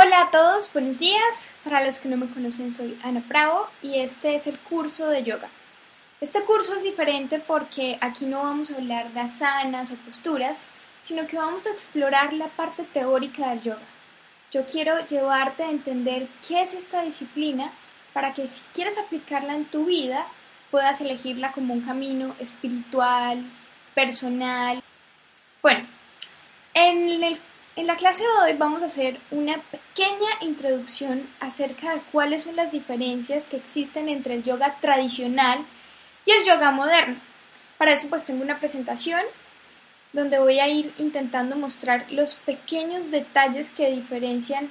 Hola a todos, buenos días. Para los que no me conocen, soy Ana Pravo y este es el curso de yoga. Este curso es diferente porque aquí no vamos a hablar de asanas o posturas, sino que vamos a explorar la parte teórica del yoga. Yo quiero llevarte a entender qué es esta disciplina para que si quieres aplicarla en tu vida, puedas elegirla como un camino espiritual, personal. Bueno, la clase de hoy vamos a hacer una pequeña introducción acerca de cuáles son las diferencias que existen entre el yoga tradicional y el yoga moderno. Para eso pues tengo una presentación donde voy a ir intentando mostrar los pequeños detalles que diferencian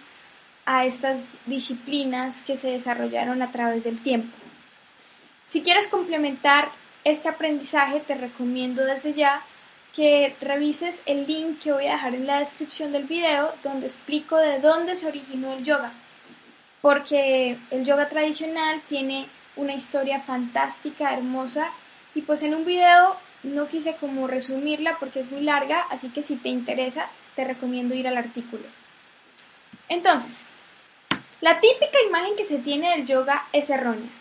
a estas disciplinas que se desarrollaron a través del tiempo. Si quieres complementar este aprendizaje te recomiendo desde ya que revises el link que voy a dejar en la descripción del video donde explico de dónde se originó el yoga. Porque el yoga tradicional tiene una historia fantástica, hermosa y pues en un video no quise como resumirla porque es muy larga, así que si te interesa te recomiendo ir al artículo. Entonces, la típica imagen que se tiene del yoga es errónea.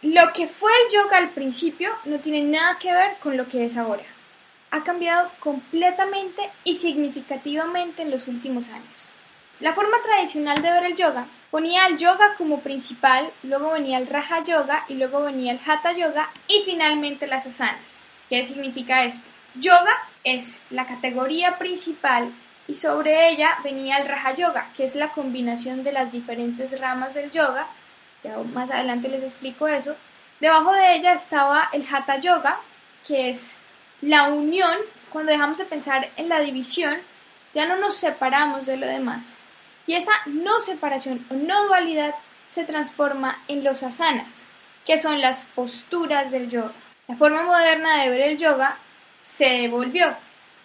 Lo que fue el yoga al principio no tiene nada que ver con lo que es ahora ha cambiado completamente y significativamente en los últimos años. La forma tradicional de ver el yoga ponía al yoga como principal, luego venía el Raja Yoga y luego venía el Hatha Yoga y finalmente las asanas. ¿Qué significa esto? Yoga es la categoría principal y sobre ella venía el Raja Yoga, que es la combinación de las diferentes ramas del yoga. Ya más adelante les explico eso. Debajo de ella estaba el Hatha Yoga, que es la unión, cuando dejamos de pensar en la división, ya no nos separamos de lo demás. Y esa no separación o no dualidad se transforma en los asanas, que son las posturas del yoga. La forma moderna de ver el yoga se devolvió.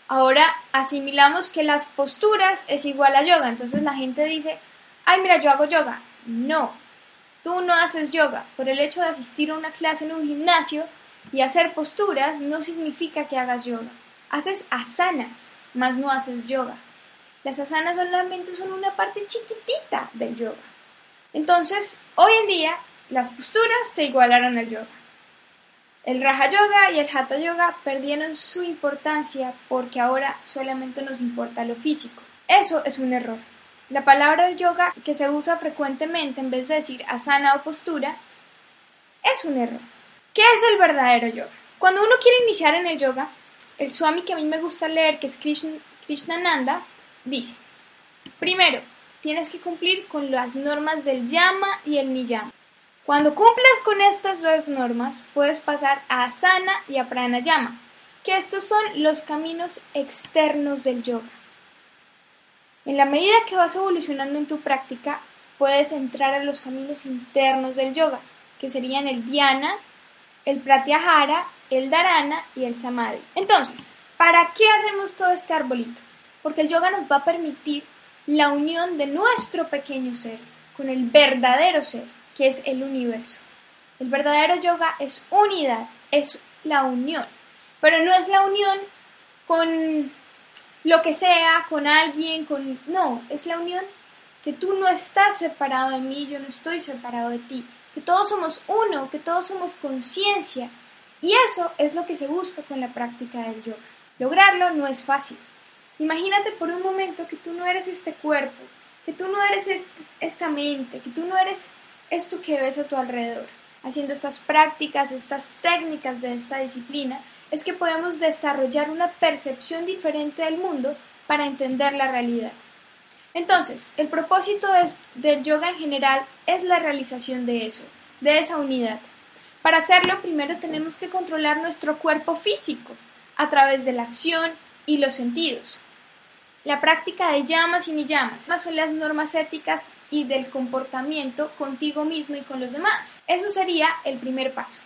Ahora asimilamos que las posturas es igual a yoga. Entonces la gente dice, ay, mira, yo hago yoga. No, tú no haces yoga. Por el hecho de asistir a una clase en un gimnasio, y hacer posturas no significa que hagas yoga. Haces asanas, mas no haces yoga. Las asanas solamente son una parte chiquitita del yoga. Entonces, hoy en día, las posturas se igualaron al yoga. El Raja Yoga y el Hatha Yoga perdieron su importancia porque ahora solamente nos importa lo físico. Eso es un error. La palabra yoga que se usa frecuentemente en vez de decir asana o postura es un error. ¿Qué es el verdadero yoga? Cuando uno quiere iniciar en el yoga, el Swami que a mí me gusta leer, que es Krishna, Krishnananda, dice, primero, tienes que cumplir con las normas del yama y el niyama. Cuando cumplas con estas dos normas, puedes pasar a asana y a pranayama, que estos son los caminos externos del yoga. En la medida que vas evolucionando en tu práctica, puedes entrar a los caminos internos del yoga, que serían el dhyana, el pratyahara, el dharana y el samadhi. Entonces, ¿para qué hacemos todo este arbolito? Porque el yoga nos va a permitir la unión de nuestro pequeño ser con el verdadero ser, que es el universo. El verdadero yoga es unidad, es la unión, pero no es la unión con lo que sea, con alguien, con... No, es la unión que tú no estás separado de mí, yo no estoy separado de ti que todos somos uno, que todos somos conciencia. Y eso es lo que se busca con la práctica del yoga. Lograrlo no es fácil. Imagínate por un momento que tú no eres este cuerpo, que tú no eres esta mente, que tú no eres esto que ves a tu alrededor. Haciendo estas prácticas, estas técnicas de esta disciplina, es que podemos desarrollar una percepción diferente del mundo para entender la realidad. Entonces, el propósito del yoga en general es la realización de eso, de esa unidad. Para hacerlo, primero tenemos que controlar nuestro cuerpo físico a través de la acción y los sentidos. La práctica de llamas y ni llamas son las normas éticas y del comportamiento contigo mismo y con los demás. Eso sería el primer paso,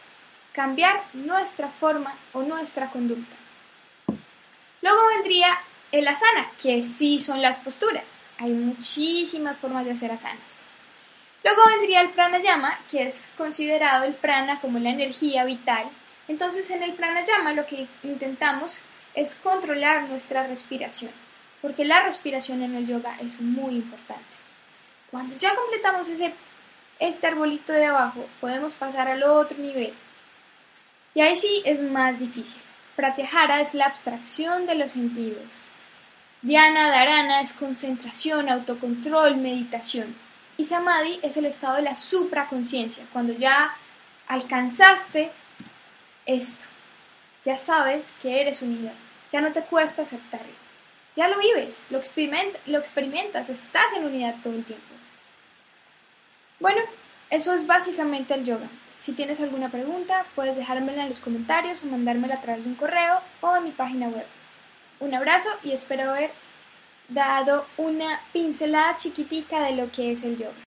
cambiar nuestra forma o nuestra conducta. Luego vendría el asana, que sí son las posturas. Hay muchísimas formas de hacer asanas. Luego vendría el pranayama, que es considerado el prana como la energía vital. Entonces en el pranayama lo que intentamos es controlar nuestra respiración. porque la respiración en el yoga es muy importante. Cuando ya completamos ese, este arbolito de abajo, podemos pasar al otro nivel. Y ahí sí es más difícil. Pratyahara es la abstracción de los sentidos. Dhyana Dharana es concentración, autocontrol, meditación. Y Samadhi es el estado de la supraconciencia, cuando ya alcanzaste esto. Ya sabes que eres unidad. Ya no te cuesta aceptarlo. Ya lo vives, lo, lo experimentas, estás en unidad todo el tiempo. Bueno, eso es básicamente el yoga. Si tienes alguna pregunta, puedes dejármela en los comentarios o mandármela a través de un correo o en mi página web. Un abrazo y espero haber dado una pincelada chiquitica de lo que es el yoga.